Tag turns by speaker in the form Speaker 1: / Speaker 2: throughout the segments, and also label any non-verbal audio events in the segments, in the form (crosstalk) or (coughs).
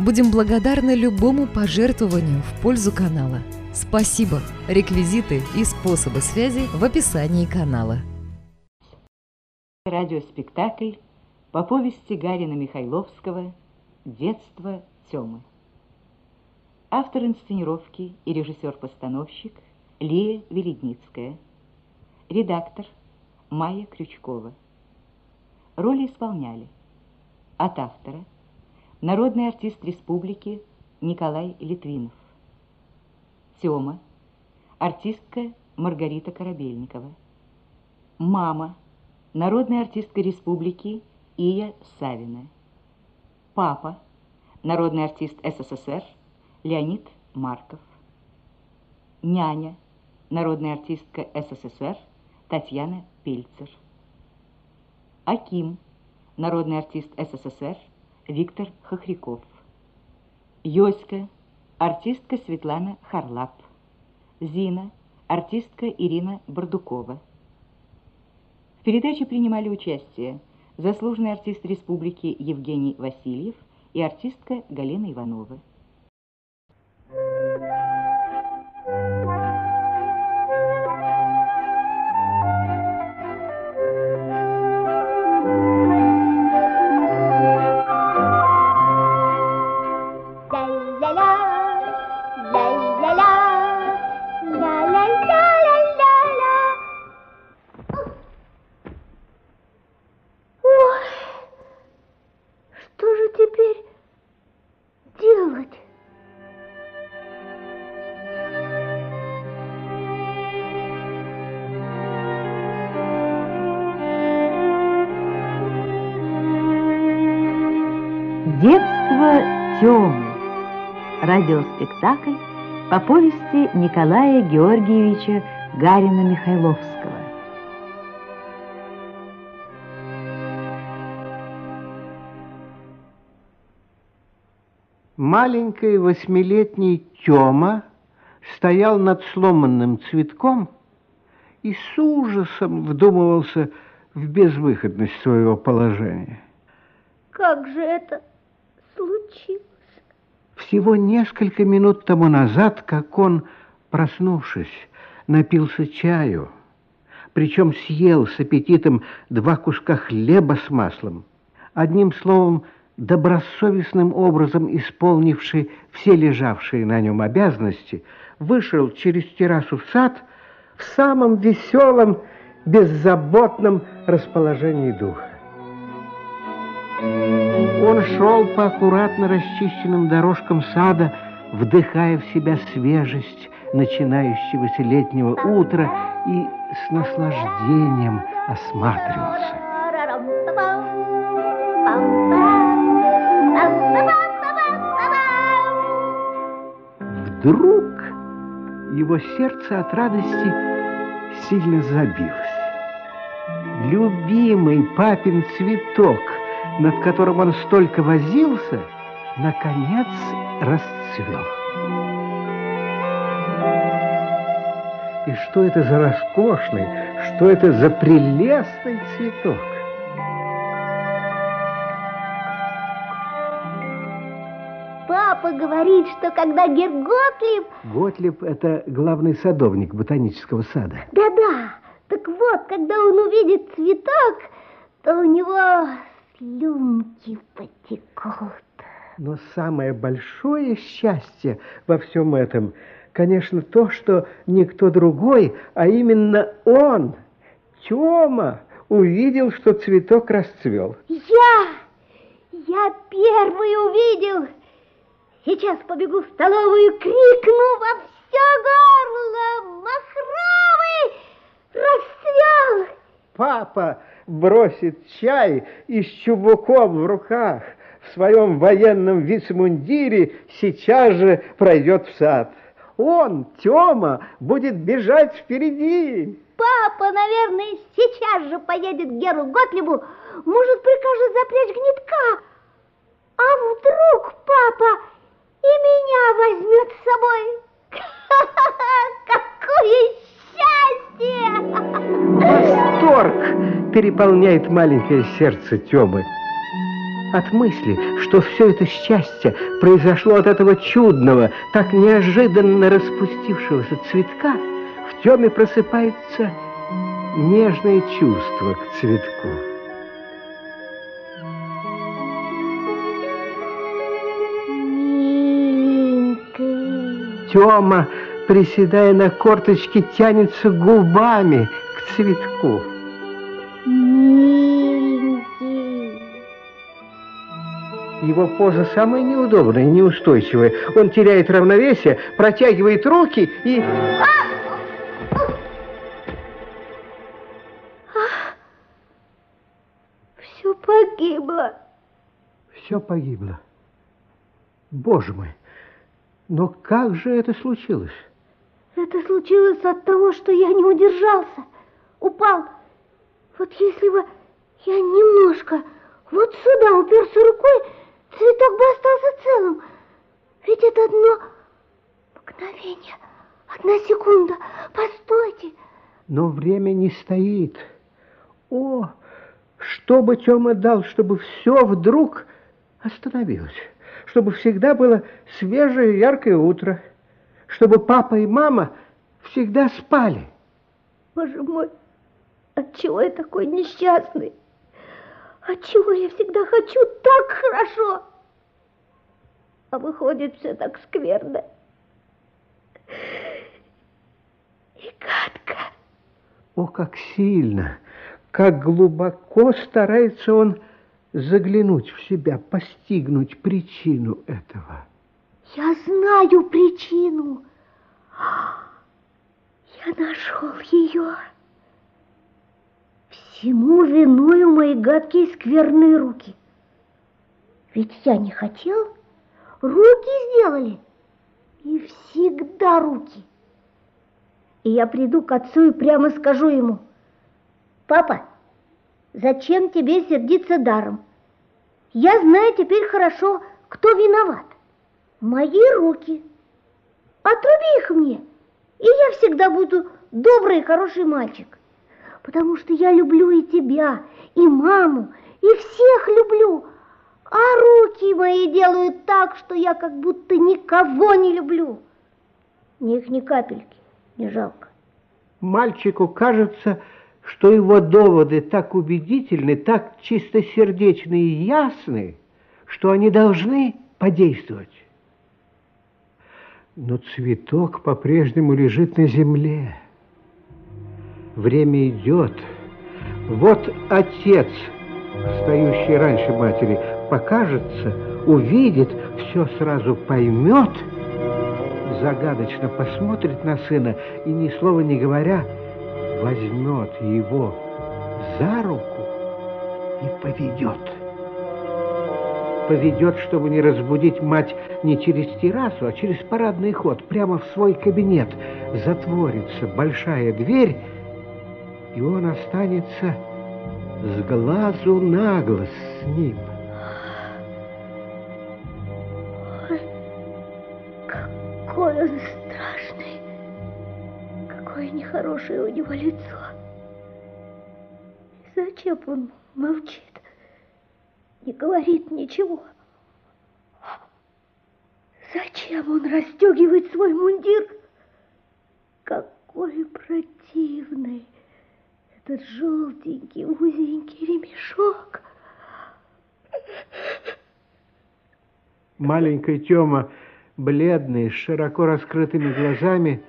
Speaker 1: Будем благодарны любому пожертвованию в пользу канала. Спасибо! Реквизиты и способы связи в описании канала.
Speaker 2: Радиоспектакль по повести Гарина Михайловского «Детство Тёмы». Автор инсценировки и режиссер-постановщик Лия Веледницкая. Редактор Майя Крючкова. Роли исполняли от автора народный артист республики Николай Литвинов. Тёма, артистка Маргарита Корабельникова. Мама, народная артистка республики Ия Савина. Папа, народный артист СССР Леонид Марков. Няня, народная артистка СССР Татьяна Пельцер. Аким, народный артист СССР Виктор Хохряков. Йоська, артистка Светлана Харлап. Зина, артистка Ирина Бардукова. В передаче принимали участие заслуженный артист республики Евгений Васильев и артистка Галина Иванова. Николая Георгиевича Гарина-Михайловского.
Speaker 3: Маленький восьмилетний Тёма стоял над сломанным цветком и с ужасом вдумывался в безвыходность своего положения.
Speaker 4: Как же это случилось?
Speaker 3: Всего несколько минут тому назад, как он, проснувшись, напился чаю, причем съел с аппетитом два куска хлеба с маслом, одним словом, добросовестным образом исполнивший все лежавшие на нем обязанности, вышел через террасу в сад в самом веселом, беззаботном расположении духа. Он шел по аккуратно расчищенным дорожкам сада, вдыхая в себя свежесть начинающегося летнего утра и с наслаждением осматривался. Вдруг его сердце от радости сильно забилось. Любимый папин цветок — над которым он столько возился, наконец расцвел. И что это за роскошный, что это за прелестный цветок?
Speaker 4: Папа говорит, что когда Герготлип...
Speaker 3: Готлип – это главный садовник ботанического сада.
Speaker 4: Да-да, так вот, когда он увидит цветок, то у него слюнки потекут.
Speaker 3: Но самое большое счастье во всем этом, конечно, то, что никто другой, а именно он, Тёма, увидел, что цветок расцвел.
Speaker 4: Я! Я первый увидел! Сейчас побегу в столовую, крикну во все горло! Махровый расцвел!
Speaker 3: Папа! Бросит чай и с чубуком в руках в своем военном вицмундире сейчас же пройдет в сад. Он, Тёма, будет бежать впереди.
Speaker 4: Папа, наверное, сейчас же поедет к Геру Готлибу, может, прикажет запрячь гнетка. А вдруг папа и меня возьмет с собой? (laughs) Какое
Speaker 3: счастье! Восторг переполняет маленькое сердце Тёмы. От мысли, что все это счастье произошло от этого чудного, так неожиданно распустившегося цветка, в Теме просыпается нежное чувство к цветку. Тёма, приседая на корточке, тянется губами к цветку. Его поза самая неудобная, неустойчивая. Он теряет равновесие, протягивает руки и...
Speaker 4: Все погибло.
Speaker 3: Все погибло. Боже мой, но как же это случилось?
Speaker 4: Это случилось от того, что я не удержался. Упал. Вот если бы я немножко вот сюда уперся рукой, цветок бы остался целым. Ведь это одно мгновение, одна секунда. Постойте.
Speaker 3: Но время не стоит. О, что бы Тёма дал, чтобы все вдруг остановилось, чтобы всегда было свежее яркое утро, чтобы папа и мама всегда спали.
Speaker 4: Боже мой, отчего я такой несчастный? Отчего я всегда хочу так хорошо? А выходит все так скверно. И гадко.
Speaker 3: О, как сильно, как глубоко старается он заглянуть в себя, постигнуть причину этого.
Speaker 4: Я знаю причину. Я нашел ее. Всему виною мои гадкие скверные руки. Ведь я не хотел, руки сделали. И всегда руки. И я приду к отцу и прямо скажу ему, «Папа, зачем тебе сердиться даром? Я знаю теперь хорошо, кто виноват. Мои руки. Отруби их мне, и я всегда буду добрый и хороший мальчик потому что я люблю и тебя, и маму, и всех люблю. А руки мои делают так, что я как будто никого не люблю. Мне их ни капельки не жалко.
Speaker 3: Мальчику кажется, что его доводы так убедительны, так чистосердечны и ясны, что они должны подействовать. Но цветок по-прежнему лежит на земле. Время идет. Вот отец, стоящий раньше матери, покажется, увидит, все сразу поймет, загадочно посмотрит на сына и, ни слова не говоря, возьмет его за руку и поведет. Поведет, чтобы не разбудить мать не через террасу, а через парадный ход, прямо в свой кабинет. Затворится большая дверь, и он останется с глазу на глаз с ним.
Speaker 4: Ой, какой он страшный, какое нехорошее у него лицо. Зачем он молчит, не говорит ничего? Зачем он расстегивает свой мундир? Какой противный! этот желтенький узенький ремешок.
Speaker 3: Маленький Тёма, бледный, с широко раскрытыми глазами,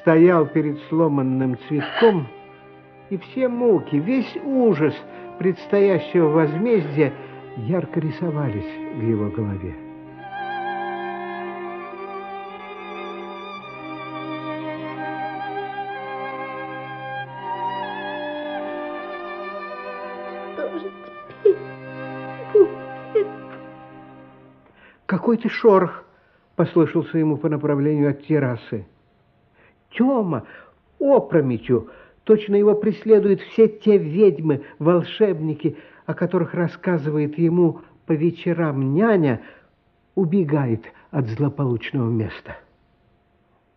Speaker 3: стоял перед сломанным цветком, и все муки, весь ужас предстоящего возмездия ярко рисовались в его голове. Какой-то шорох послышался ему по направлению от террасы. Тёма опрометью, точно его преследуют все те ведьмы, волшебники, о которых рассказывает ему по вечерам няня, убегает от злополучного места.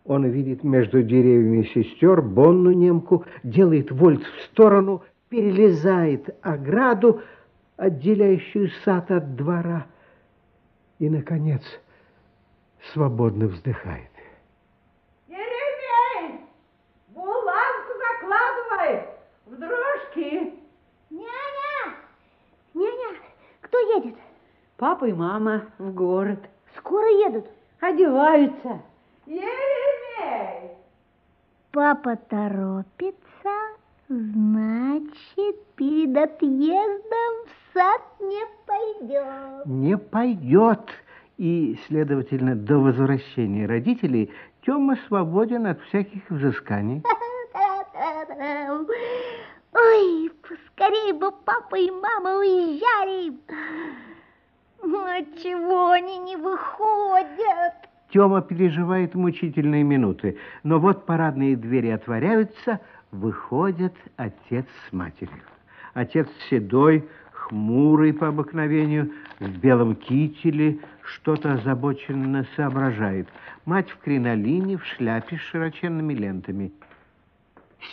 Speaker 3: Он видит между деревьями сестер Бонну немку, делает вольт в сторону, перелезает ограду, отделяющую сад от двора, и, наконец, свободно вздыхает.
Speaker 5: Еремей! Булавку закладывай в дрожки.
Speaker 4: Няня! Няня, кто едет?
Speaker 5: Папа и мама в город.
Speaker 4: Скоро едут.
Speaker 5: Одеваются. Еремей!
Speaker 4: Папа торопится, значит, перед отъездом в сад не пойдет.
Speaker 3: Не пойдет, и, следовательно, до возвращения родителей Тёма свободен от всяких взысканий.
Speaker 4: Ой, поскорее бы папа и мама уезжали. Отчего они не выходят?
Speaker 3: Тёма переживает мучительные минуты, но вот парадные двери отворяются, выходят отец с матерью. Отец седой, хмурый по обыкновению, в белом кителе, что-то озабоченно соображает. Мать в кринолине, в шляпе с широченными лентами.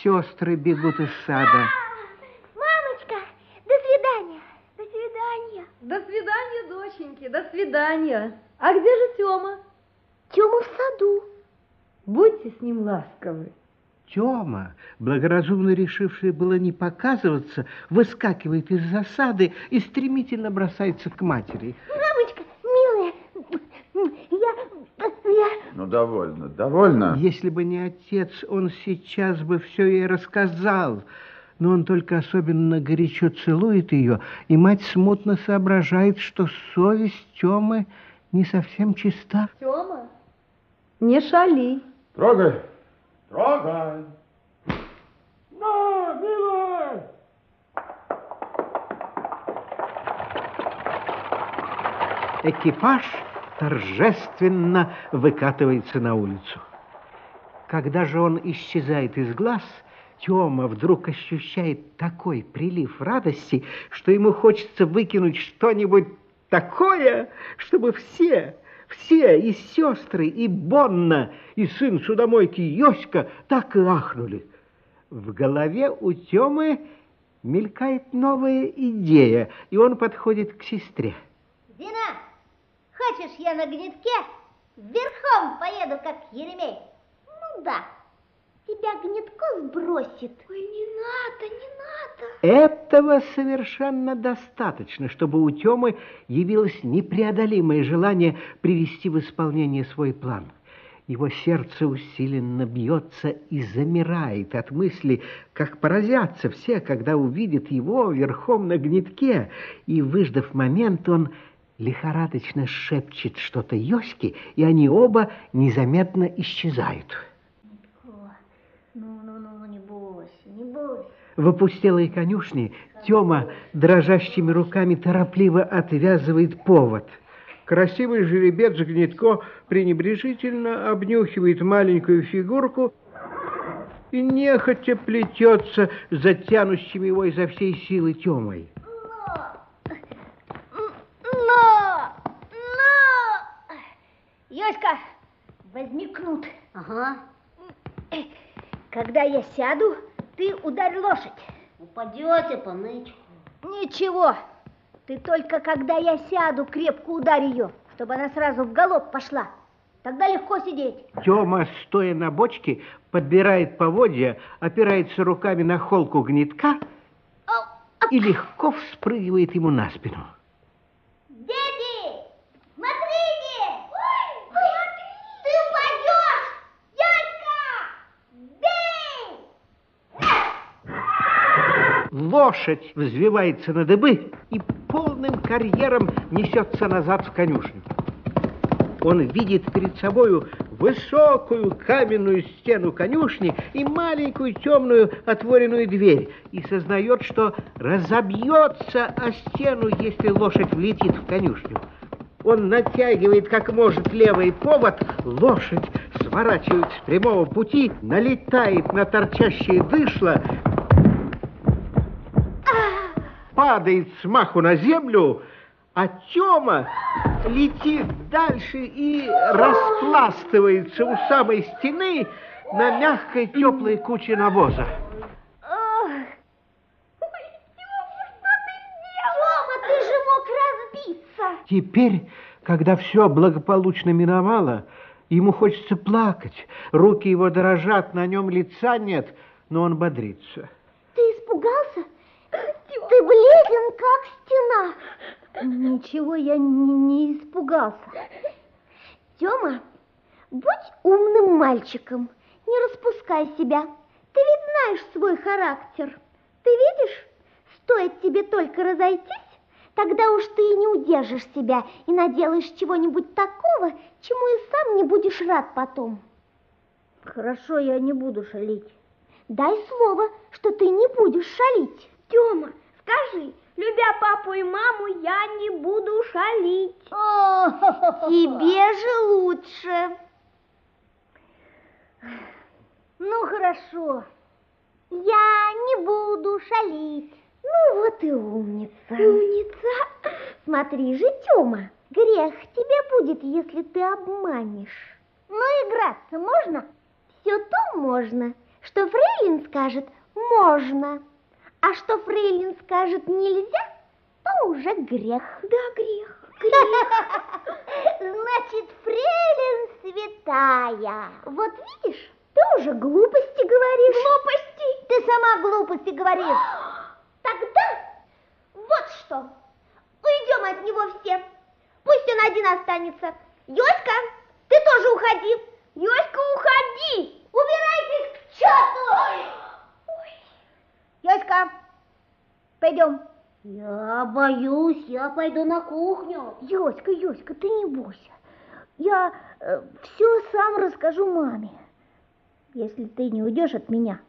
Speaker 3: Сестры бегут из сада.
Speaker 4: Мамочка, до свидания. До свидания.
Speaker 1: До свидания, доченьки, до свидания. А где же Тёма?
Speaker 4: Тёма в саду.
Speaker 1: Будьте с ним ласковы.
Speaker 3: Тёма, благоразумно решивший было не показываться, выскакивает из засады и стремительно бросается к матери.
Speaker 4: Мамочка, милая, я... я...
Speaker 6: Ну, довольно, довольно.
Speaker 3: Если бы не отец, он сейчас бы все ей рассказал. Но он только особенно горячо целует ее, и мать смутно соображает, что совесть Тёмы не совсем чиста.
Speaker 1: Тёма, не шали.
Speaker 6: Трогай, трогай. На, милая!
Speaker 3: Экипаж торжественно выкатывается на улицу. Когда же он исчезает из глаз, Тёма вдруг ощущает такой прилив радости, что ему хочется выкинуть что-нибудь такое, чтобы все, все, и сестры, и Бонна, и сын судомойки Йоська так и ахнули. В голове у Тёмы мелькает новая идея, и он подходит к сестре.
Speaker 4: Дина, хочешь я на гнетке верхом поеду, как Еремей? Ну да, тебя гнетко сбросит. Ой, не надо, не надо.
Speaker 3: Этого совершенно достаточно, чтобы у Тёмы явилось непреодолимое желание привести в исполнение свой план. Его сердце усиленно бьется и замирает от мысли, как поразятся все, когда увидят его верхом на гнетке. И, выждав момент, он лихорадочно шепчет что-то Йоське, и они оба незаметно исчезают.
Speaker 4: Ну, ну, ну, не бойся, не бойся.
Speaker 3: В опустелой конюшне Тёма дрожащими руками торопливо отвязывает повод. Красивый жеребец Гнетко пренебрежительно обнюхивает маленькую фигурку и нехотя плетется за его изо всей силы Тёмой.
Speaker 4: Но! Но! Йоська, возьми кнут. Ага. Когда я сяду, ты ударь лошадь. Упадете, понычку. Ничего. Ты только когда я сяду, крепко ударь ее, чтобы она сразу в галоп пошла. Тогда легко сидеть.
Speaker 3: Тёма, стоя на бочке, подбирает поводья, опирается руками на холку гнетка
Speaker 4: Ау,
Speaker 3: и легко вспрыгивает ему на спину. Лошадь взвивается на дыбы и полным карьером несется назад в конюшню. Он видит перед собою высокую каменную стену конюшни и маленькую темную отворенную дверь и сознает, что разобьется о стену, если лошадь влетит в конюшню. Он натягивает как может левый повод, лошадь сворачивает с прямого пути, налетает на торчащее дышло, падает с маху на землю, а Тёма летит дальше и распластывается у самой стены на мягкой теплой куче навоза.
Speaker 4: Ох. Ой, Тёма, что ты сделал? Тёма, ты же мог разбиться.
Speaker 3: Теперь, когда все благополучно миновало, ему хочется плакать. Руки его дрожат, на нем лица нет, но он бодрится.
Speaker 4: Ты бледен, как стена. Ничего, я не, не испугался. Тёма, будь умным мальчиком, не распускай себя. Ты ведь знаешь свой характер. Ты видишь, стоит тебе только разойтись, тогда уж ты и не удержишь себя и наделаешь чего-нибудь такого, чему и сам не будешь рад потом. Хорошо, я не буду шалить. Дай слово, что ты не будешь шалить.
Speaker 7: Тёма, скажи, любя папу и маму, я не буду шалить.
Speaker 4: Тебе же лучше. Ну, хорошо. Я не буду шалить. Ну, вот и умница.
Speaker 7: Умница.
Speaker 4: Смотри же, Тёма, грех тебе будет, если ты обманешь. Ну, играться можно? Все то можно, что Фрейлин скажет «можно», а что Фрейлин скажет «нельзя», то уже грех.
Speaker 7: Да, грех. (laughs)
Speaker 4: Значит, Фрейлин святая. Вот видишь, ты уже глупости говоришь.
Speaker 7: Глупости?
Speaker 4: Ты сама глупости говоришь. (gasps) Тогда вот что. Уйдем от него все. Пусть он один останется. Йоська, ты тоже уходи. Йоська, уходи. Убирайтесь к черту. Йоська, пойдем.
Speaker 7: Я боюсь, я пойду на кухню.
Speaker 4: Йоська, Йоська, ты не бойся. Я э, все сам расскажу маме. Если ты не уйдешь от меня,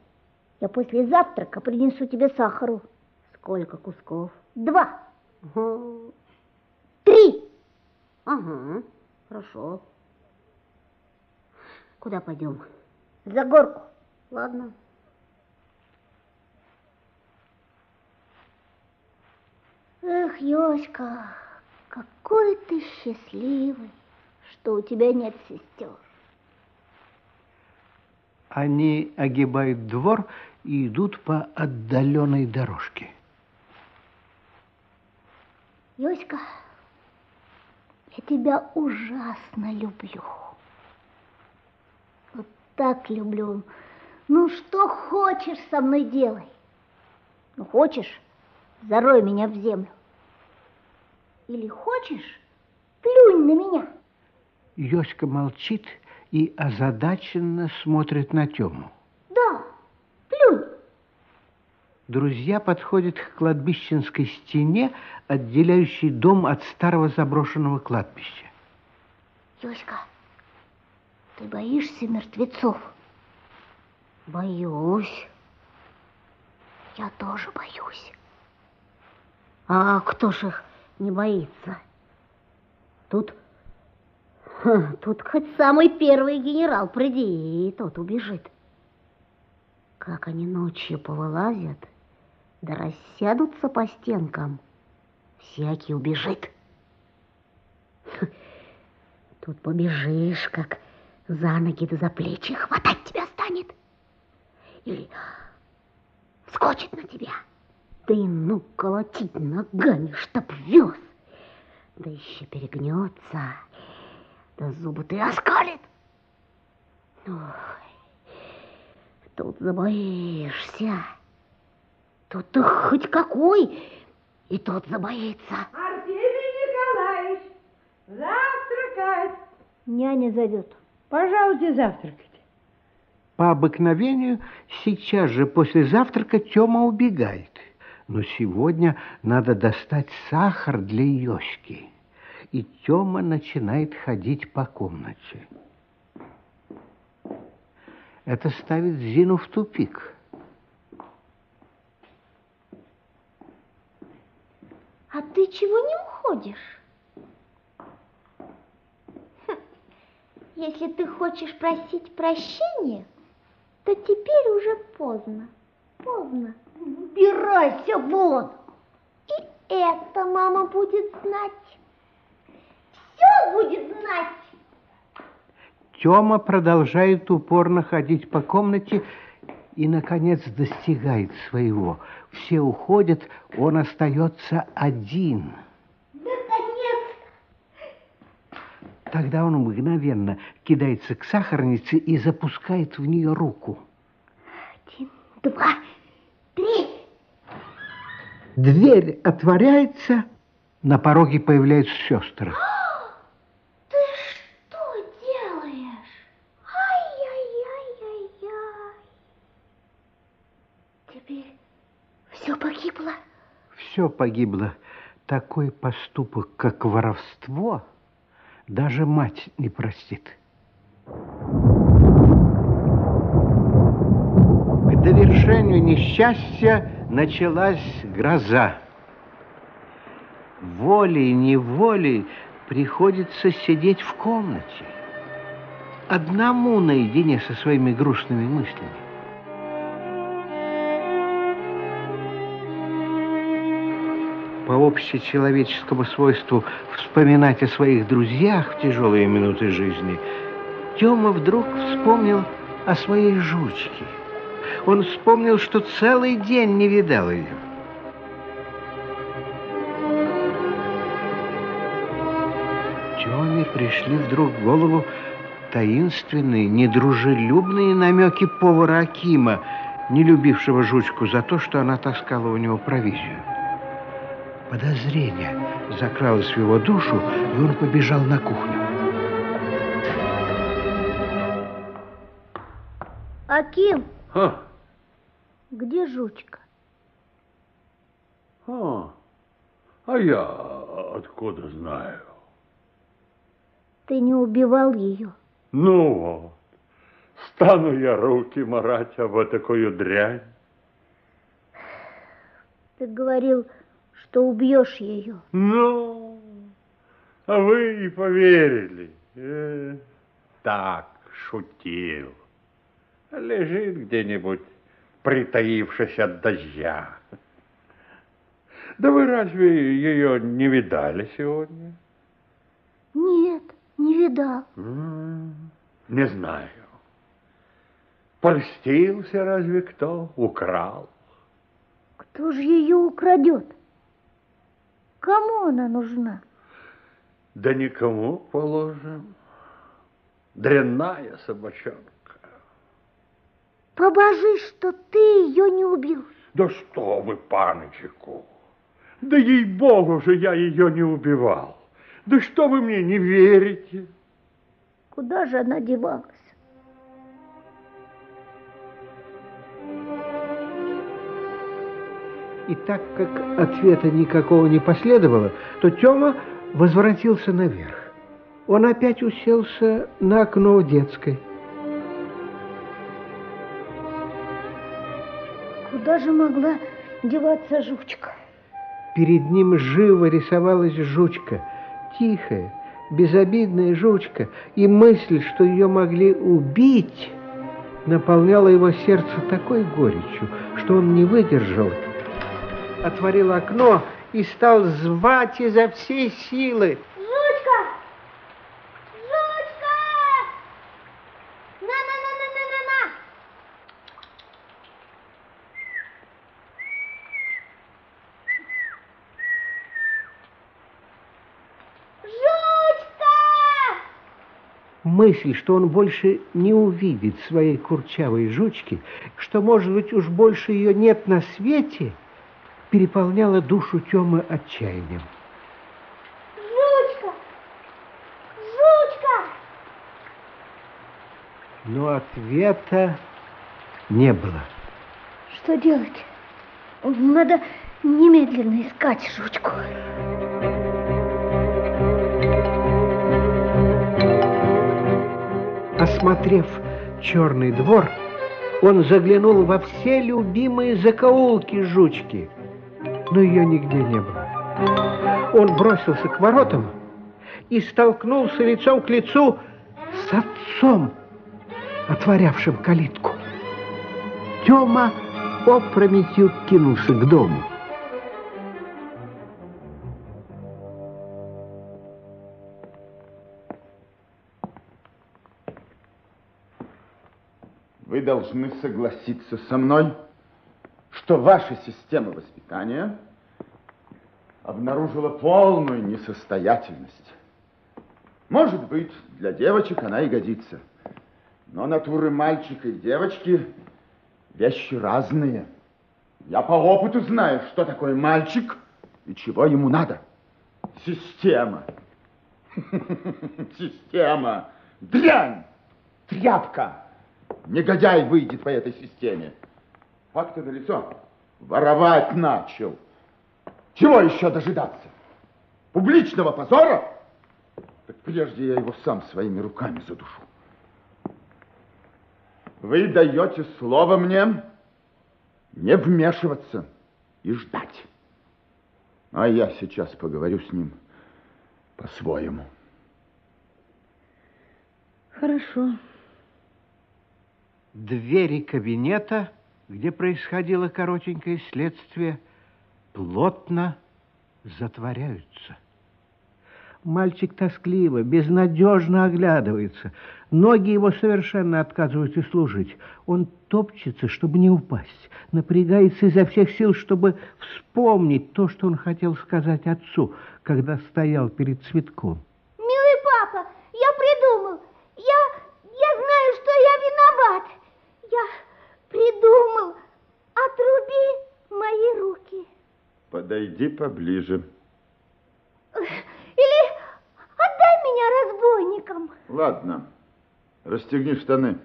Speaker 4: я после завтрака принесу тебе сахару.
Speaker 7: Сколько кусков?
Speaker 4: Два,
Speaker 7: Ага,
Speaker 4: три.
Speaker 7: ага, хорошо. Куда пойдем?
Speaker 4: За горку.
Speaker 7: Ладно.
Speaker 4: Эх, Йоська, какой ты счастливый, что у тебя нет сестер.
Speaker 3: Они огибают двор и идут по отдаленной дорожке.
Speaker 4: Йоська, я тебя ужасно люблю. Вот так люблю. Ну, что хочешь со мной делай. Ну, хочешь, зарой меня в землю. Или хочешь, плюнь на меня.
Speaker 3: Йоська молчит и озадаченно смотрит на Тему.
Speaker 4: Да, плюнь.
Speaker 3: Друзья подходят к кладбищенской стене, отделяющей дом от старого заброшенного кладбища.
Speaker 4: Йоська, ты боишься мертвецов?
Speaker 7: Боюсь.
Speaker 4: Я тоже боюсь.
Speaker 7: А кто ж их не боится? Тут, тут хоть самый первый генерал приди, и тот убежит. Как они ночью повылазят, да рассядутся по стенкам, всякий убежит. Тут побежишь, как за ноги да за плечи хватать тебя станет. Или вскочит на тебя. Да и ну колотить ногами, чтоб вез. Да еще перегнется, да зубы ты оскалит. Ой, тут забоишься. Тут ты хоть какой, и тот забоится.
Speaker 5: Артемий Николаевич, завтракать.
Speaker 4: Няня зовет.
Speaker 5: Пожалуйте завтракать.
Speaker 3: По обыкновению, сейчас же после завтрака Тёма убегает. Но сегодня надо достать сахар для Йоськи. И Тёма начинает ходить по комнате. Это ставит Зину в тупик.
Speaker 4: А ты чего не уходишь? Если ты хочешь просить прощения, то теперь уже поздно. Поздно.
Speaker 7: Убирайся вон!
Speaker 4: И это мама будет знать. Все будет знать.
Speaker 3: Тёма продолжает упорно ходить по комнате и, наконец, достигает своего. Все уходят, он остается один.
Speaker 4: Наконец!
Speaker 3: Тогда он мгновенно кидается к сахарнице и запускает в нее руку.
Speaker 4: Один, два, три.
Speaker 3: Дверь отворяется, на пороге появляются сестры. (gasps)
Speaker 4: Ты что делаешь? Ай-яй-яй-яй-яй. Теперь все погибло.
Speaker 3: Все погибло. Такой поступок, как воровство, даже мать не простит. К довершению несчастья началась гроза. Волей-неволей приходится сидеть в комнате, одному наедине со своими грустными мыслями. по общечеловеческому свойству вспоминать о своих друзьях в тяжелые минуты жизни, Тёма вдруг вспомнил о своей жучке. Он вспомнил, что целый день не видал ее. Тёме пришли вдруг в голову таинственные, недружелюбные намеки повара Акима, не любившего жучку за то, что она таскала у него провизию. Подозрение закралось в его душу, и он побежал на кухню.
Speaker 4: Аким,
Speaker 6: А,
Speaker 4: где жучка?
Speaker 6: а, а я откуда знаю?
Speaker 4: Ты не убивал ее.
Speaker 6: Ну вот, стану я руки марать об такую дрянь.
Speaker 4: Ты говорил, что убьешь ее.
Speaker 6: Ну, а вы и поверили. Э, так, шутил. Лежит где-нибудь, притаившись от дождя. Да вы разве ее не видали сегодня?
Speaker 4: Нет, не видал.
Speaker 6: Не знаю. Польстился разве кто? Украл?
Speaker 4: Кто же ее украдет? Кому она нужна?
Speaker 6: Да никому положим. Дрянная собачонка.
Speaker 4: Побожи, что ты ее не убил.
Speaker 6: Да что вы, паночку! Да ей-богу же я ее не убивал. Да что вы мне не верите?
Speaker 4: Куда же она девалась?
Speaker 3: И так как ответа никакого не последовало, то Тёма возвратился наверх. Он опять уселся на окно в детской.
Speaker 4: Куда же могла деваться жучка?
Speaker 3: Перед ним живо рисовалась жучка, тихая, безобидная жучка, и мысль, что ее могли убить, наполняла его сердце такой горечью, что он не выдержал, отворил окно и стал звать изо всей силы.
Speaker 4: Жучка! Жучка! На-на-на-на-на-на-на! Жучка!
Speaker 3: Мысль, что он больше не увидит своей курчавой жучки, что, может быть, уж больше ее нет на свете, переполняла душу Тёмы отчаянием.
Speaker 4: Жучка! Жучка!
Speaker 3: Но ответа не было.
Speaker 4: Что делать? Надо немедленно искать жучку.
Speaker 3: Осмотрев черный двор, он заглянул во все любимые закоулки жучки, но ее нигде не было. Он бросился к воротам и столкнулся лицом к лицу с отцом, отворявшим калитку. Тёма опрометью кинулся к дому.
Speaker 8: Должны согласиться со мной, что ваша система воспитания обнаружила полную несостоятельность. Может быть, для девочек она и годится. Но натуры мальчика и девочки вещи разные. Я по опыту знаю, что такое мальчик и чего ему надо. Система. (laughs) Система. Дрянь. Тряпка. Негодяй выйдет по этой системе. Факты на лицо. Воровать начал. Чего еще дожидаться? Публичного позора? Так прежде я его сам своими руками задушу. Вы даете слово мне не вмешиваться и ждать. А я сейчас поговорю с ним по-своему.
Speaker 5: Хорошо.
Speaker 3: Двери кабинета, где происходило коротенькое следствие, плотно затворяются. Мальчик тоскливо, безнадежно оглядывается. Ноги его совершенно отказываются служить. Он топчется, чтобы не упасть, напрягается изо всех сил, чтобы вспомнить то, что он хотел сказать отцу, когда стоял перед цветком.
Speaker 4: Милый папа, я придумал. Я, я знаю, что я виноват. Я придумал. Отруби мои руки.
Speaker 8: Подойди поближе.
Speaker 4: Или отдай меня разбойникам.
Speaker 8: Ладно, расстегни штаны.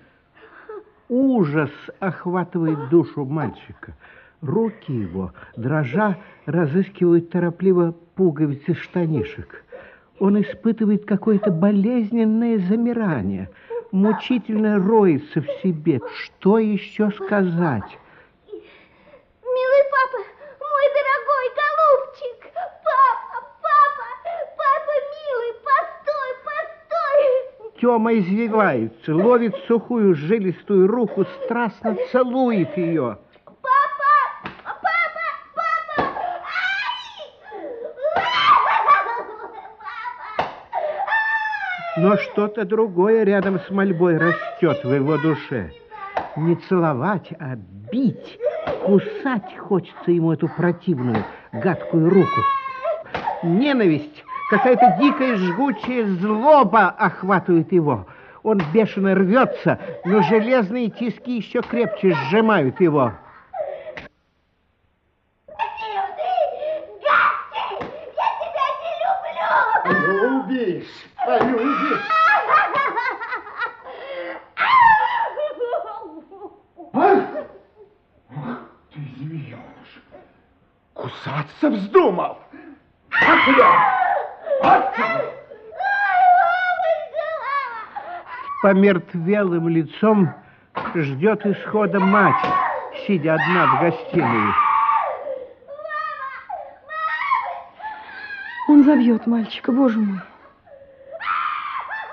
Speaker 3: Ужас охватывает душу мальчика. Руки его, дрожа, разыскивают торопливо пуговицы штанишек. Он испытывает какое-то болезненное замирание, мучительно роется в себе. Что еще сказать?
Speaker 4: Милый папа, мой дорогой голубчик. Папа, папа, папа милый,
Speaker 3: Тёма извивается, ловит сухую жилистую руку, страстно целует ее.
Speaker 4: Папа, папа, папа.
Speaker 3: Но что-то другое рядом с мольбой растет в его душе. Не целовать, а бить, кусать хочется ему эту противную, гадкую руку. Ненависть, какая-то дикая жгучая злоба охватывает его. Он бешено рвется, но железные тиски еще крепче сжимают его.
Speaker 8: Любишь, полюбишь. Ах! Ах ты, змееныш! Кусаться вздумал! Отсюда!
Speaker 3: Помертвелым лицом ждет исхода мать, сидя одна в гостиной.
Speaker 5: Он забьет мальчика, боже мой.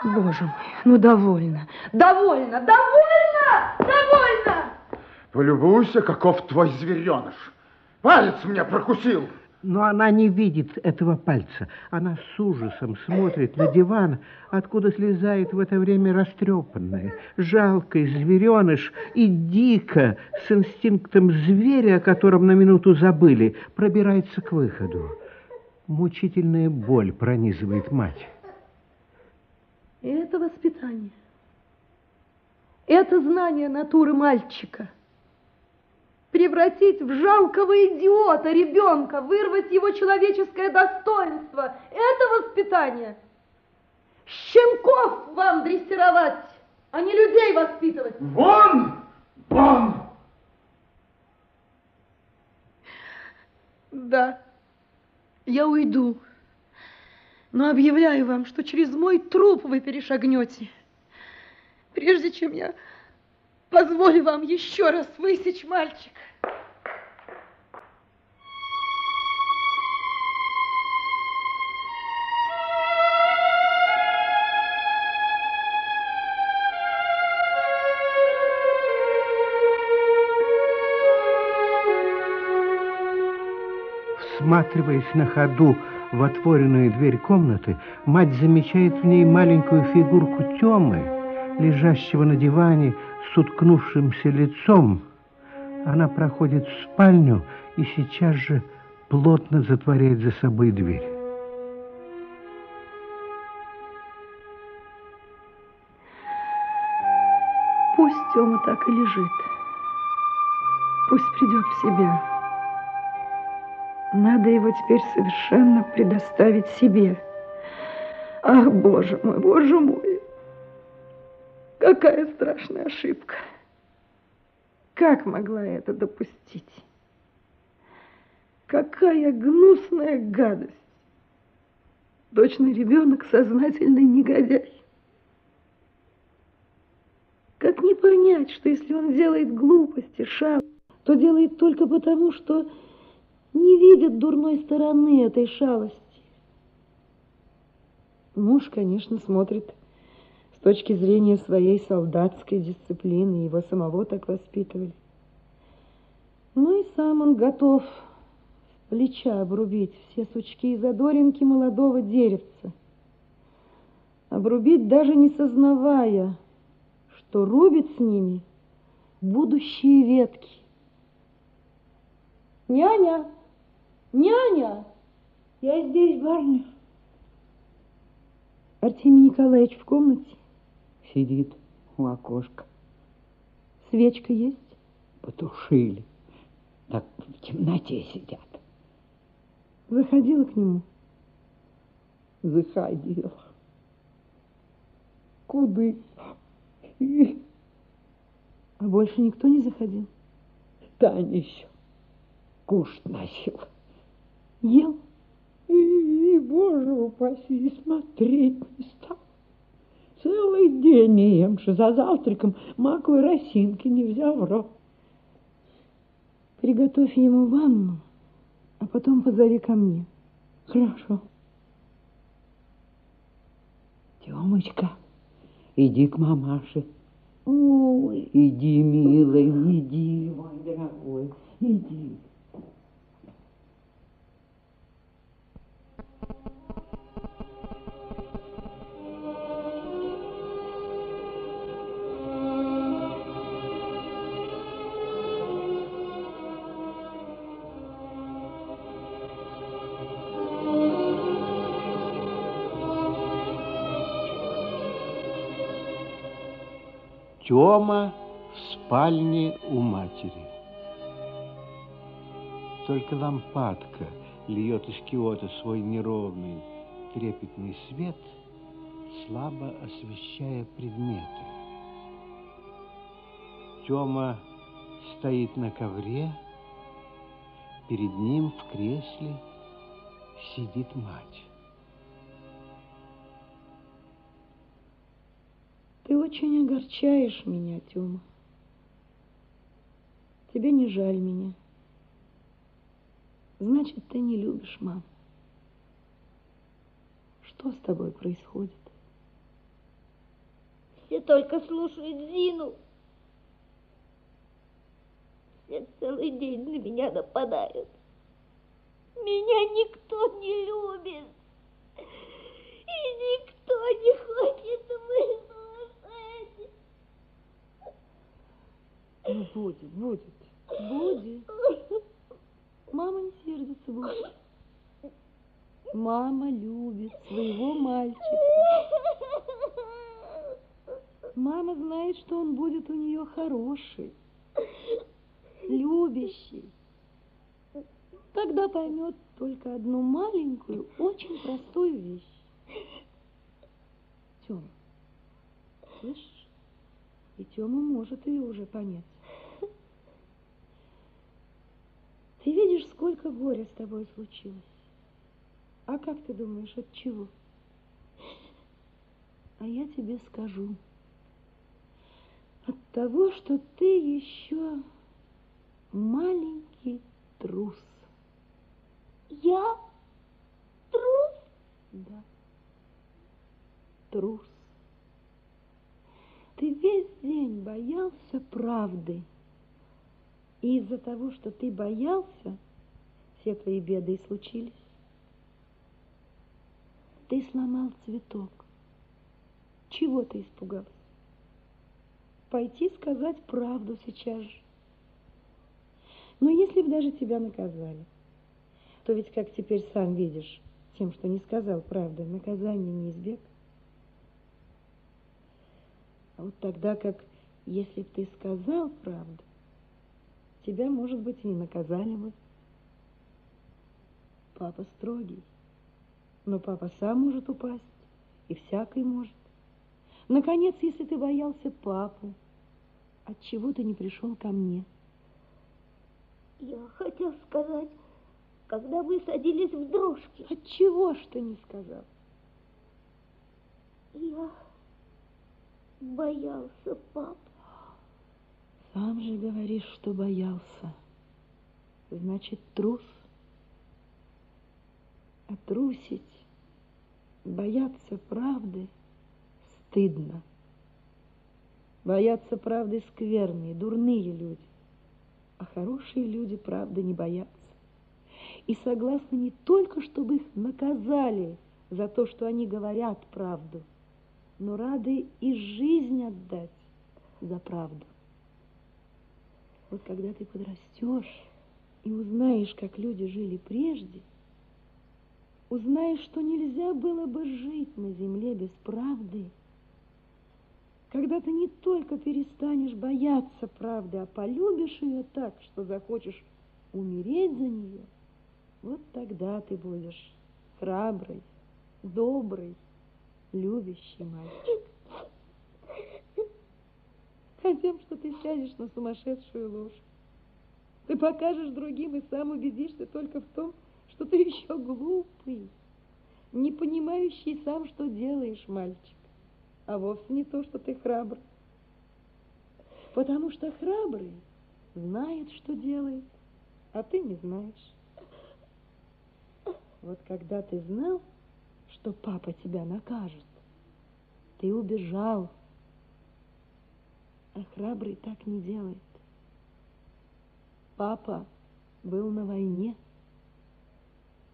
Speaker 5: Боже мой, ну довольно, довольно, довольно, довольно!
Speaker 8: Полюбуйся, каков твой звереныш. Палец мне прокусил.
Speaker 3: Но она не видит этого пальца. Она с ужасом смотрит на диван, откуда слезает в это время растрепанная, жалкий звереныш и дико, с инстинктом зверя, о котором на минуту забыли, пробирается к выходу. Мучительная боль пронизывает мать.
Speaker 5: Это воспитание. Это знание натуры мальчика. Превратить в жалкого идиота ребенка, вырвать его человеческое достоинство. Это воспитание. Щенков вам дрессировать, а не людей воспитывать.
Speaker 8: Вон! Вон!
Speaker 5: Да, я уйду. Но объявляю вам, что через мой труп вы перешагнете. Прежде чем я Позволь вам еще раз высечь мальчик.
Speaker 3: Всматриваясь на ходу в отворенную дверь комнаты, мать замечает в ней маленькую фигурку Тёмы, лежащего на диване с уткнувшимся лицом. Она проходит в спальню и сейчас же плотно затворяет за собой дверь.
Speaker 5: Пусть Тёма так и лежит. Пусть придет в себя. Надо его теперь совершенно предоставить себе. Ах, боже мой, боже мой! Какая страшная ошибка! Как могла я это допустить? Какая гнусная гадость! Точно ребенок сознательный негодяй. Как не понять, что если он делает глупости, шаг, то делает только потому, что не видит дурной стороны этой шалости. Муж, конечно, смотрит точки зрения своей солдатской дисциплины, его самого так воспитывали. Ну и сам он готов плеча обрубить все сучки и задоринки молодого деревца. Обрубить даже не сознавая, что рубит с ними будущие ветки. Няня! Няня! Я здесь, барыня. Артемий Николаевич в комнате?
Speaker 9: Сидит у окошка.
Speaker 5: Свечка есть?
Speaker 9: Потушили. Так в темноте сидят.
Speaker 5: Заходила к нему?
Speaker 9: Заходила. Куды?
Speaker 5: А больше никто не заходил?
Speaker 9: Таня еще кушать носил.
Speaker 5: Ел?
Speaker 9: И, и, боже упаси, смотреть не стал. Целый день не ем, что за завтраком маковой росинки не взял в рот.
Speaker 5: Приготовь ему ванну, а потом позови ко мне.
Speaker 9: Хорошо. Тёмочка, иди к мамаше. Ой, иди, милый, иди, мой дорогой, иди.
Speaker 3: Тёма в спальне у матери. Только лампадка льет из киота свой неровный трепетный свет, слабо освещая предметы. Тёма стоит на ковре, перед ним в кресле сидит мать.
Speaker 5: Очень огорчаешь меня, Тёма. Тебе не жаль меня. Значит, ты не любишь маму. Что с тобой происходит?
Speaker 4: Все только слушают Зину. Все целый день на меня нападают. Меня никто не любит. И никто не хочет выслушать.
Speaker 5: Ну, будет, будет, будет. Мама не сердится больше. Мама любит своего мальчика. Мама знает, что он будет у нее хороший, любящий. Тогда поймет только одну маленькую, очень простую вещь. Тёма, слышишь? И Тёма может ее уже понять. Ты видишь, сколько горя с тобой случилось. А как ты думаешь, от чего? А я тебе скажу. От того, что ты еще маленький трус.
Speaker 4: Я трус?
Speaker 5: Да. Трус. Ты весь день боялся правды. И из-за того, что ты боялся, все твои беды и случились. Ты сломал цветок. Чего ты испугался? Пойти сказать правду сейчас же. Но если бы даже тебя наказали, то ведь, как теперь сам видишь, тем, что не сказал правды, наказание не избег. А вот тогда, как если бы ты сказал правду, тебя, может быть, и не наказали бы. Папа строгий, но папа сам может упасть, и всякий может. Наконец, если ты боялся папу, отчего ты не пришел ко мне?
Speaker 4: Я хотел сказать, когда вы садились в дрожки.
Speaker 5: Отчего ж ты не сказал?
Speaker 4: Я боялся папу.
Speaker 5: Сам же говоришь, что боялся. Значит, трус. А трусить, бояться правды стыдно. Бояться правды скверные, дурные люди. А хорошие люди правды не боятся. И согласны не только, чтобы их наказали за то, что они говорят правду, но рады и жизнь отдать за правду. Вот когда ты подрастешь и узнаешь, как люди жили прежде, узнаешь, что нельзя было бы жить на земле без правды, когда ты не только перестанешь бояться правды, а полюбишь ее так, что захочешь умереть за нее, вот тогда ты будешь храбрый, добрый, любящий мальчик. А тем, что ты сядешь на сумасшедшую ложь, ты покажешь другим и сам убедишься только в том, что ты еще глупый, не понимающий сам, что делаешь, мальчик а вовсе не то, что ты храбр. Потому что храбрый знает, что делает, а ты не знаешь. Вот когда ты знал, что папа тебя накажет, ты убежал, а храбрый так не делает. Папа был на войне.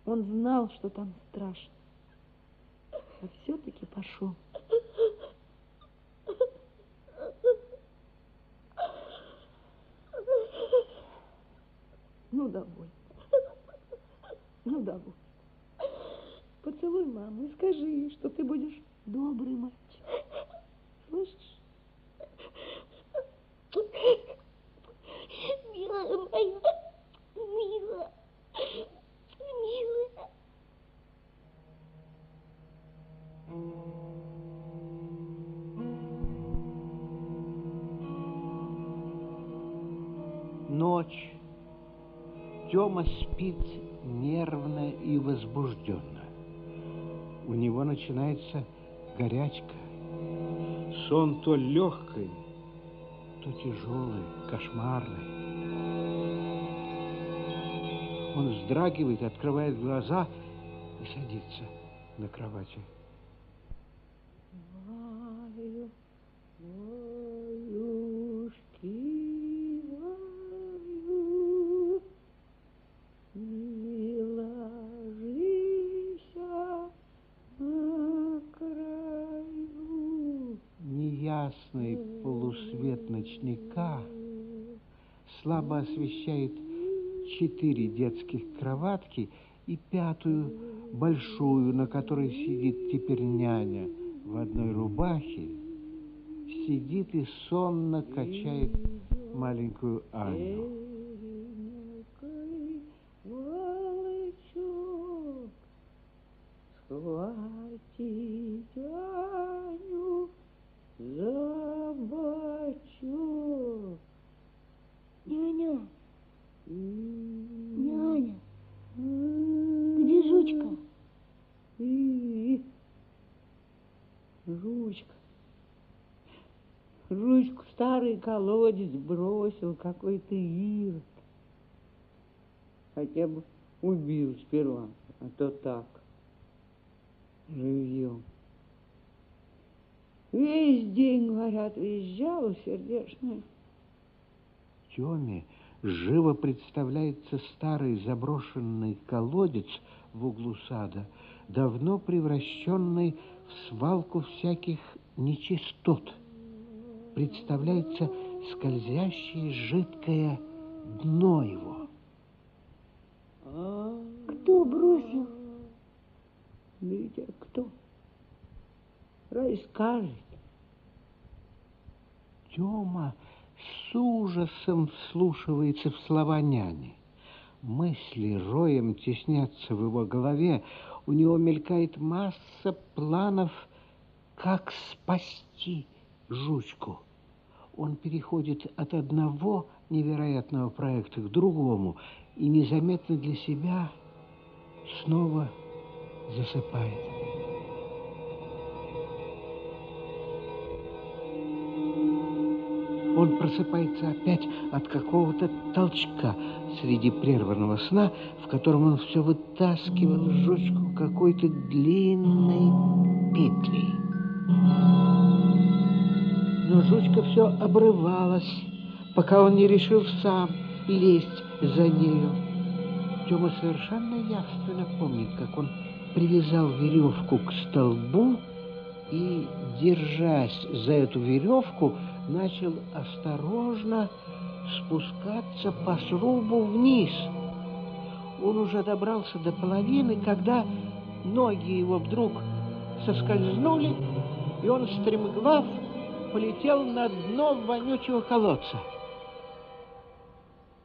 Speaker 5: Он знал, что там страшно, а все-таки пошел. Ну, довольно. Ну, довольно. Поцелуй маму и скажи, что ты будешь добрый мальчик. Слышишь?
Speaker 4: Милая моя, милая, милая.
Speaker 3: Ночь. Тёма спит нервно и возбужденно. У него начинается горячка. Сон то легкий, то тяжелый, кошмарный. Он вздрагивает, открывает глаза и садится на кровати. Ночника слабо освещает четыре детских кроватки и пятую большую, на которой сидит теперь няня в одной рубахе, сидит и сонно качает маленькую Аню.
Speaker 5: Синенький волчок, схватить Аню за бочок.
Speaker 4: Няня,
Speaker 5: Няня,
Speaker 4: где жучка?
Speaker 5: И... Жучка. Жучку в старый колодец бросил какой-то ирод. Хотя бы убил сперва, а то так, живьем. Весь день, говорят, визжала сердечная.
Speaker 3: Теме живо представляется старый заброшенный колодец в углу сада, давно превращенный в свалку всяких нечистот. Представляется скользящее жидкое дно его.
Speaker 7: Кто бросил?
Speaker 9: Витя, кто? Расскажет.
Speaker 3: Тёма с ужасом вслушивается в слова няни. Мысли роем теснятся в его голове. У него мелькает масса планов, как спасти жучку. Он переходит от одного невероятного проекта к другому и незаметно для себя снова засыпает. Он просыпается опять от какого-то толчка среди прерванного сна, в котором он все вытаскивал жучку какой-то длинной петлей. Но жучка все обрывалась, пока он не решил сам лезть за нею. Тёма совершенно явственно помнит, как он привязал веревку к столбу и, держась за эту веревку, начал осторожно спускаться по срубу вниз. Он уже добрался до половины, когда ноги его вдруг соскользнули, и он, стремглав, полетел на дно вонючего колодца.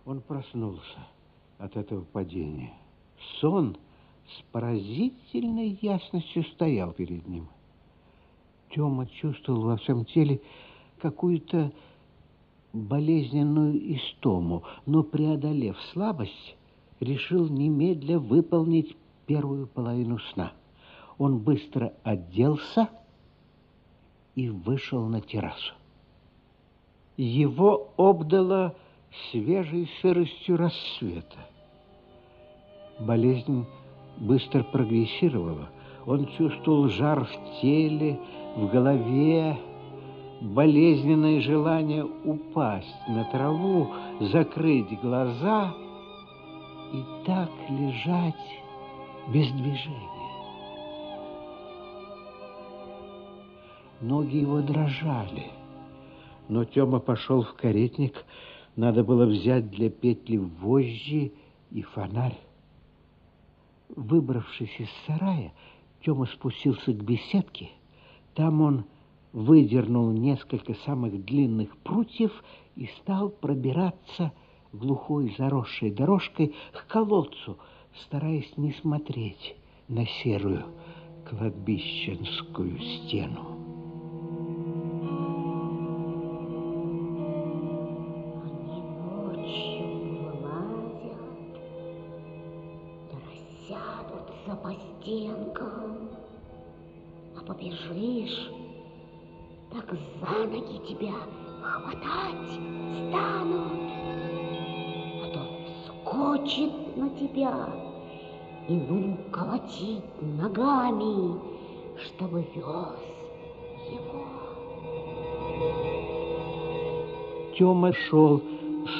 Speaker 3: Он проснулся от этого падения. Сон с поразительной ясностью стоял перед ним. Тёма чувствовал во всем теле какую-то болезненную истому, но, преодолев слабость, решил немедля выполнить первую половину сна. Он быстро оделся и вышел на террасу. Его обдало свежей сыростью рассвета. Болезнь быстро прогрессировала. Он чувствовал жар в теле, в голове, болезненное желание упасть на траву, закрыть глаза и так лежать без движения. Ноги его дрожали, но Тёма пошел в каретник, надо было взять для петли вожжи и фонарь. Выбравшись из сарая, Тёма спустился к беседке. Там он выдернул несколько самых длинных прутьев и стал пробираться глухой заросшей дорожкой к колодцу, стараясь не смотреть на серую кладбищенскую стену.
Speaker 7: Стенкам, а побежишь, так за ноги тебя хватать станут, а то скочит на тебя и ну колотить ногами, чтобы вез его. Тёма шел,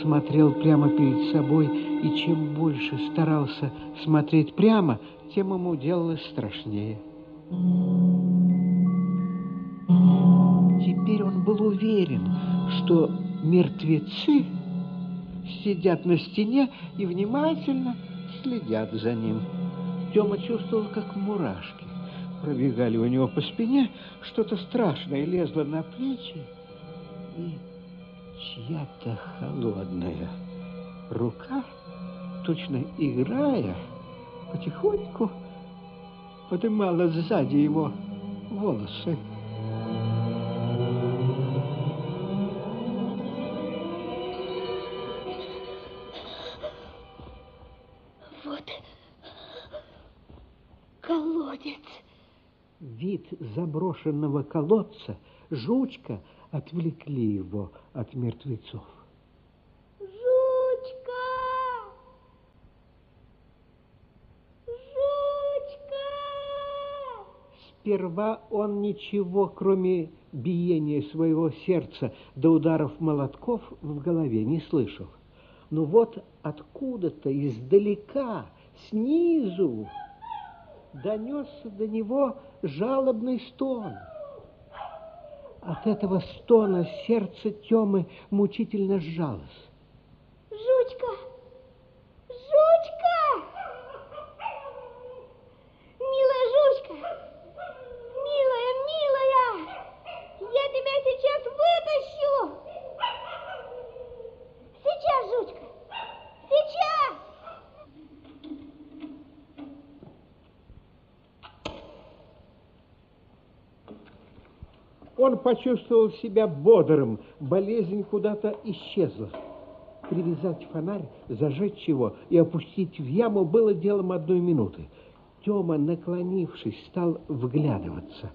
Speaker 7: смотрел прямо перед собой, и чем больше старался смотреть прямо, тем ему делалось страшнее. Теперь он был уверен, что мертвецы сидят на стене и внимательно следят за ним. Тёма чувствовал, как мурашки пробегали у него по спине, что-то страшное лезло на плечи, и чья-то холодная рука, точно играя, потихоньку подымала сзади его волосы. Вот колодец.
Speaker 3: Вид заброшенного колодца, жучка отвлекли его от мертвецов. Сперва он ничего, кроме биения своего сердца до ударов молотков в голове не слышал. Но вот откуда-то издалека, снизу, донесся до него жалобный стон. От этого стона сердце Темы мучительно сжалось.
Speaker 4: Жучка! Жучка! Милая жучка! Милая, милая! Я тебя сейчас вытащу! Сейчас, жучка! Сейчас!
Speaker 3: Он почувствовал себя бодрым, болезнь куда-то исчезла. Привязать фонарь, зажечь его и опустить в яму было делом одной минуты. Тёма, наклонившись, стал вглядываться.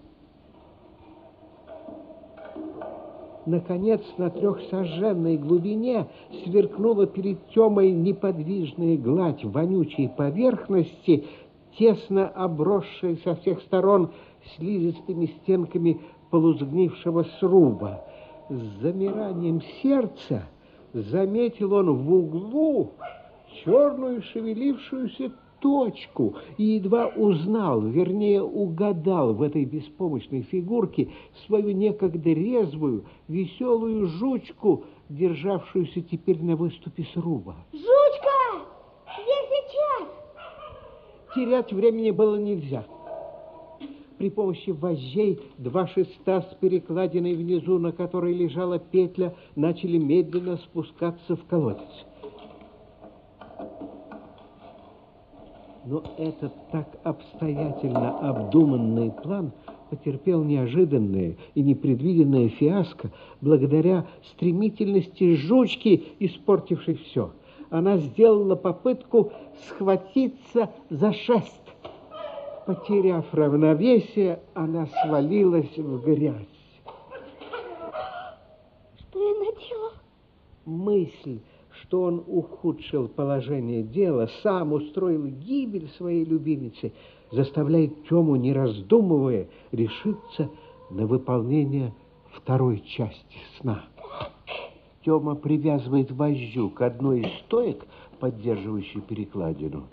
Speaker 3: Наконец, на трехсожженной глубине сверкнула перед Тёмой неподвижная гладь вонючей поверхности, тесно обросшая со всех сторон слизистыми стенками полузгнившего сруба. С замиранием сердца заметил он в углу черную шевелившуюся точку и едва узнал, вернее, угадал в этой беспомощной фигурке свою некогда резвую, веселую жучку, державшуюся теперь на выступе сруба.
Speaker 4: Жучка! Я сейчас!
Speaker 3: Терять времени было нельзя. При помощи вожжей два шеста с перекладиной внизу, на которой лежала петля, начали медленно спускаться в колодец. Но этот так обстоятельно обдуманный план потерпел неожиданное и непредвиденное фиаско благодаря стремительности жучки, испортившей все. Она сделала попытку схватиться за шест. Потеряв равновесие, она свалилась в грязь.
Speaker 4: Что я наделал?
Speaker 3: Мысль, что он ухудшил положение дела, сам устроил гибель своей любимицы, заставляет Тему, не раздумывая, решиться на выполнение второй части сна. Тема привязывает вожжу к одной из стоек, поддерживающей перекладину,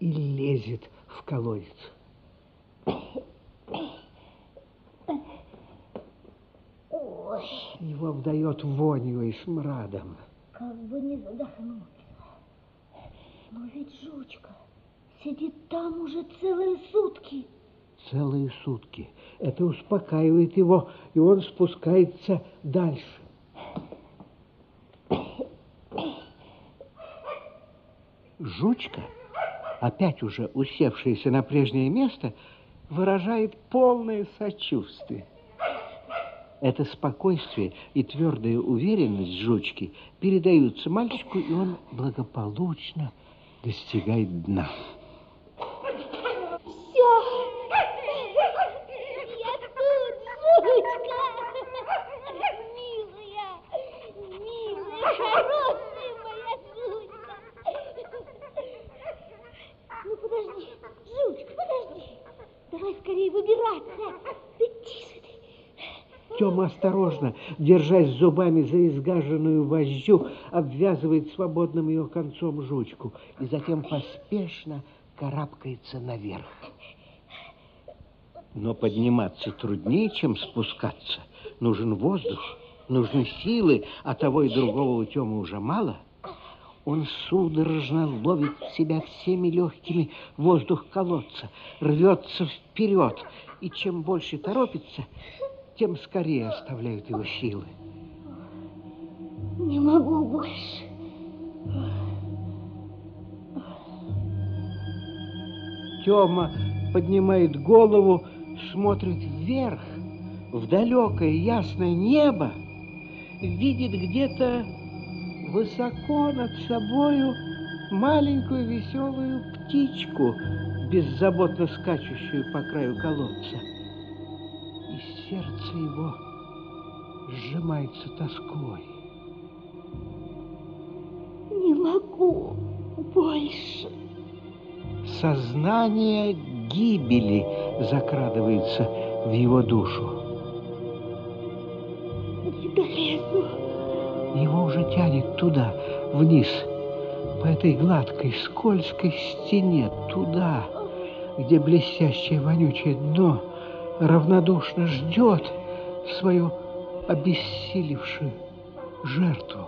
Speaker 3: и лезет в колодец.
Speaker 4: Ой,
Speaker 3: Его обдает вонью и смрадом.
Speaker 4: как бы не задохнуться. Но ведь жучка сидит там уже целые сутки.
Speaker 3: Целые сутки. Это успокаивает его, и он спускается дальше. (coughs) Жучка, опять уже усевшаяся на прежнее место, выражает полное сочувствие. Это спокойствие и твердая уверенность жучки передаются мальчику, и он благополучно достигает дна.
Speaker 4: Все. Я тут, жучка. Милая, милая, хорошая моя жучка. Ну, подожди, жучка, подожди. Давай скорее выбираться. Да тише ты.
Speaker 3: Тёма осторожно, держась зубами за изгаженную вожжу, обвязывает свободным ее концом жучку и затем поспешно карабкается наверх. Но подниматься труднее, чем спускаться. Нужен воздух, нужны силы, а того и другого у Тёмы уже мало. Он судорожно ловит себя всеми легкими воздух колодца, рвется вперед, и чем больше торопится, тем скорее оставляют его силы.
Speaker 4: Не могу больше.
Speaker 3: Тёма поднимает голову, смотрит вверх, в далекое ясное небо, видит где-то высоко над собою маленькую веселую птичку, беззаботно скачущую по краю колодца. Сердце его сжимается тоской.
Speaker 4: Не могу больше.
Speaker 3: Сознание гибели закрадывается в его душу.
Speaker 4: Не долезу.
Speaker 3: Его уже тянет туда, вниз, по этой гладкой, скользкой стене, туда, где блестящее вонючее дно равнодушно ждет свою обессилевшую жертву.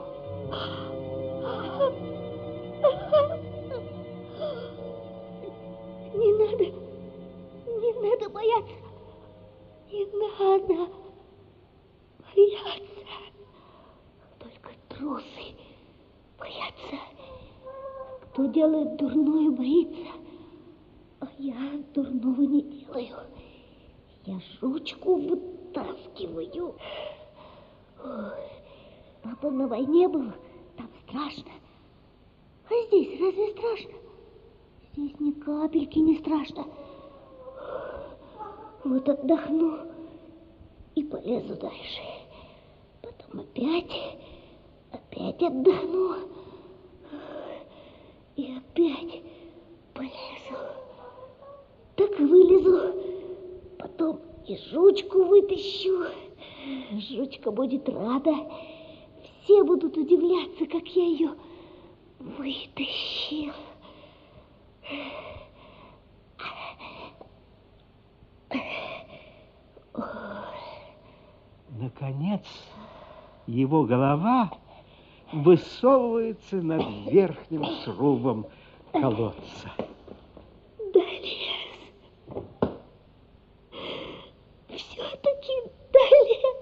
Speaker 4: Не надо, не надо бояться, не надо бояться. Только трусы боятся. Кто делает дурное, боится. А я дурного не делаю. Я жучку вытаскиваю. Папа на войне был, там страшно. А здесь разве страшно? Здесь ни капельки не страшно. Вот отдохну и полезу дальше. Потом опять, опять отдохну и опять полезу. Так вылезу, потом и жучку вытащу. Жучка будет рада. Все будут удивляться, как я ее вытащил.
Speaker 3: Наконец, его голова высовывается над верхним срубом колодца.
Speaker 4: Долез. Все-таки долез.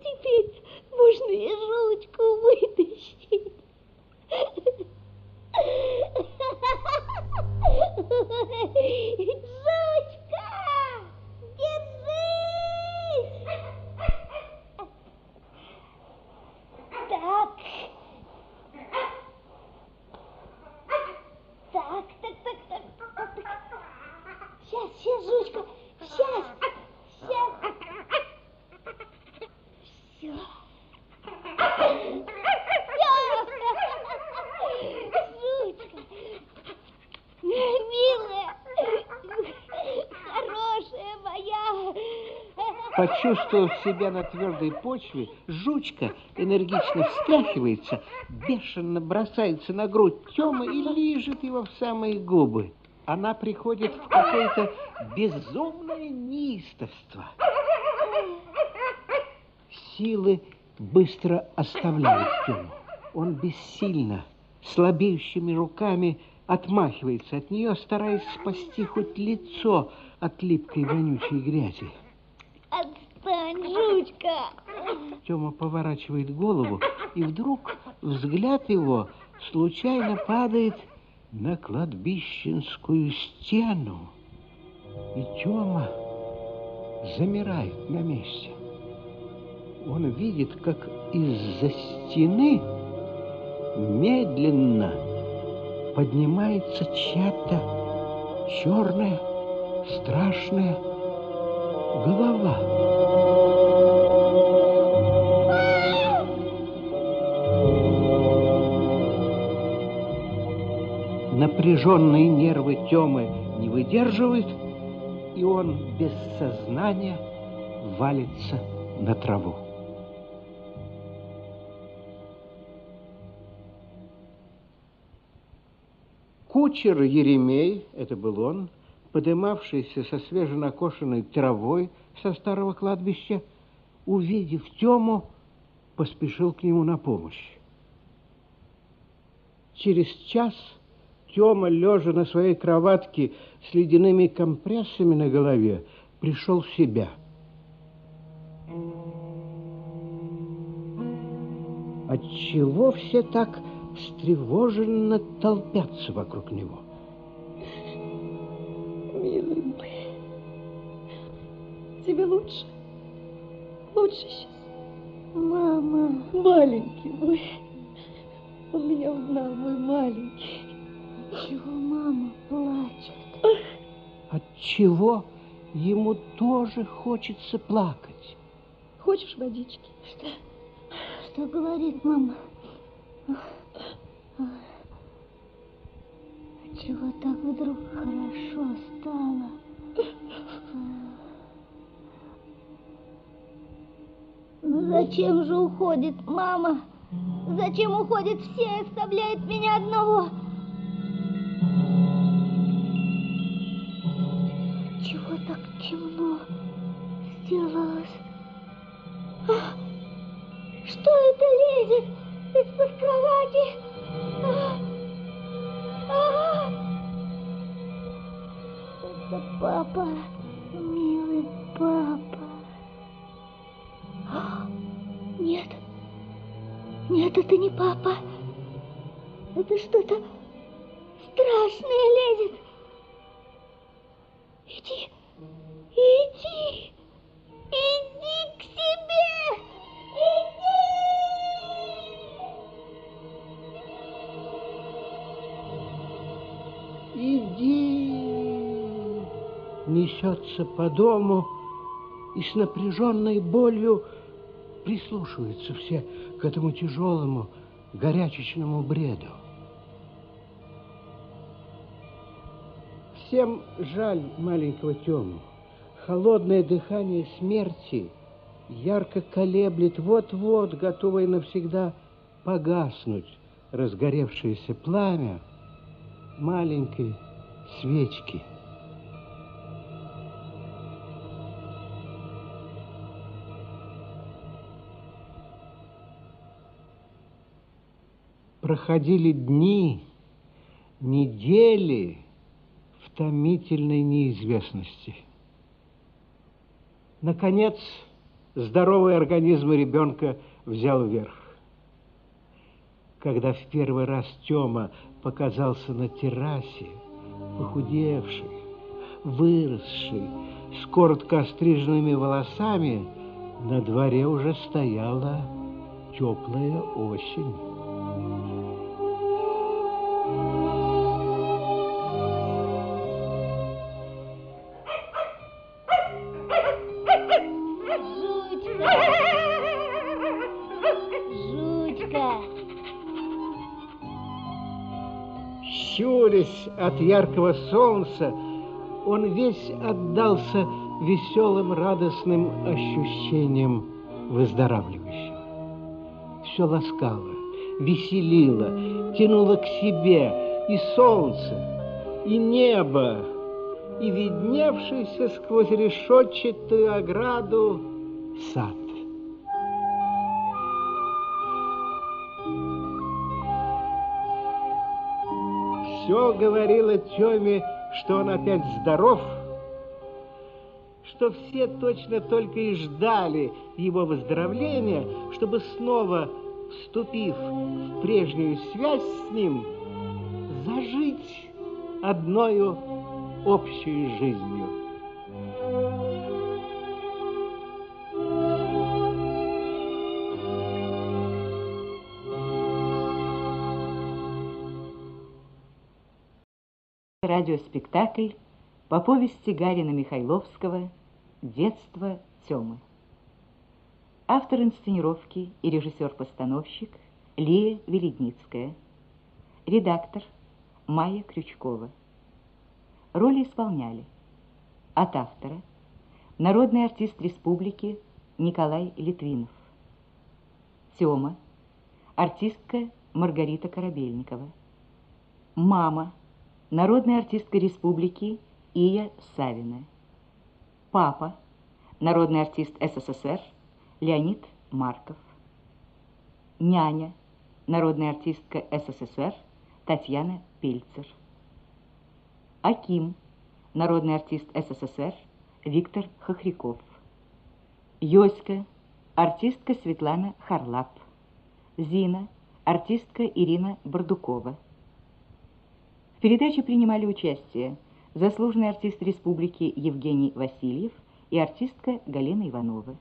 Speaker 4: Теперь можно и ручку вытащить держись! Так. Так, так, так, так, так, так. Сейчас, сейчас, жучка, сейчас, сейчас. Все. Жучка, милая, хорошая моя.
Speaker 3: Почувствовав себя на твердой почве, жучка энергично встряхивается, бешено бросается на грудь Тёмы и лижет его в самые губы. Она приходит в какое-то безумное неистовство. Силы быстро оставляют Тему. Он бессильно, слабеющими руками отмахивается от нее, стараясь спасти хоть лицо от липкой вонючей грязи.
Speaker 4: Жучка.
Speaker 3: Тёма поворачивает голову, и вдруг взгляд его случайно падает на кладбищенскую стену. И Тёма замирает на месте. Он видит, как из-за стены медленно поднимается чья-то черная, страшная голова. Напряженные нервы Темы не выдерживают, и он без сознания валится на траву. Кучер Еремей, это был он, подымавшийся со свеженакошенной травой со старого кладбища, увидев Тему, поспешил к нему на помощь. Через час Тема, лежа на своей кроватке с ледяными компрессами на голове, пришел в себя. Отчего все так встревоженно толпятся вокруг него?
Speaker 5: Милый мой, тебе лучше? Лучше сейчас?
Speaker 4: Мама.
Speaker 5: Маленький мой. Он меня узнал, мой маленький.
Speaker 4: Чего мама плачет?
Speaker 3: От чего ему тоже хочется плакать?
Speaker 5: Хочешь водички?
Speaker 4: Что? Что говорит мама? Чего так вдруг хорошо стало? Ну зачем же уходит мама? Зачем уходит все и оставляет меня одного? Так темно сделалось? А, что это лезет из-под кровати? А, а, это папа, милый папа. А, Нет, нет, это не папа. Это что-то страшное лезет. Иди, иди, иди к себе,
Speaker 3: Иди! Несется по дому и с напряженной болью прислушиваются все к этому тяжелому, горячечному бреду. Всем жаль маленького Тему. Холодное дыхание смерти ярко колеблет, вот-вот готовое навсегда погаснуть разгоревшееся пламя маленькой свечки. Проходили дни, недели в томительной неизвестности. Наконец, здоровый организм ребенка взял верх. Когда в первый раз Тёма показался на террасе, похудевший, выросший, с коротко остриженными волосами, на дворе уже стояла теплая осень. От яркого солнца, он весь отдался веселым, радостным ощущениям выздоравливающим. Все ласкало, веселило, тянуло к себе и солнце, и небо, и видневшийся сквозь решетчатую ограду сад. Все говорило Теме, что он опять здоров, что все точно только и ждали его выздоровления, чтобы снова, вступив в прежнюю связь с ним, зажить одною общей жизнью.
Speaker 2: Радиоспектакль по повести Гарина Михайловского «Детство Тёмы». Автор инсценировки и режиссер-постановщик Лия Веледницкая. Редактор Майя Крючкова. Роли исполняли от автора народный артист республики Николай Литвинов. Тёма, артистка Маргарита Корабельникова. Мама, народная артистка республики Ия Савина. Папа, народный артист СССР Леонид Марков. Няня, народная артистка СССР Татьяна Пельцер. Аким, народный артист СССР Виктор Хохряков. Йоська, артистка Светлана Харлап. Зина, артистка Ирина Бардукова. В передаче принимали участие заслуженный артист республики Евгений Васильев и артистка Галина Иванова.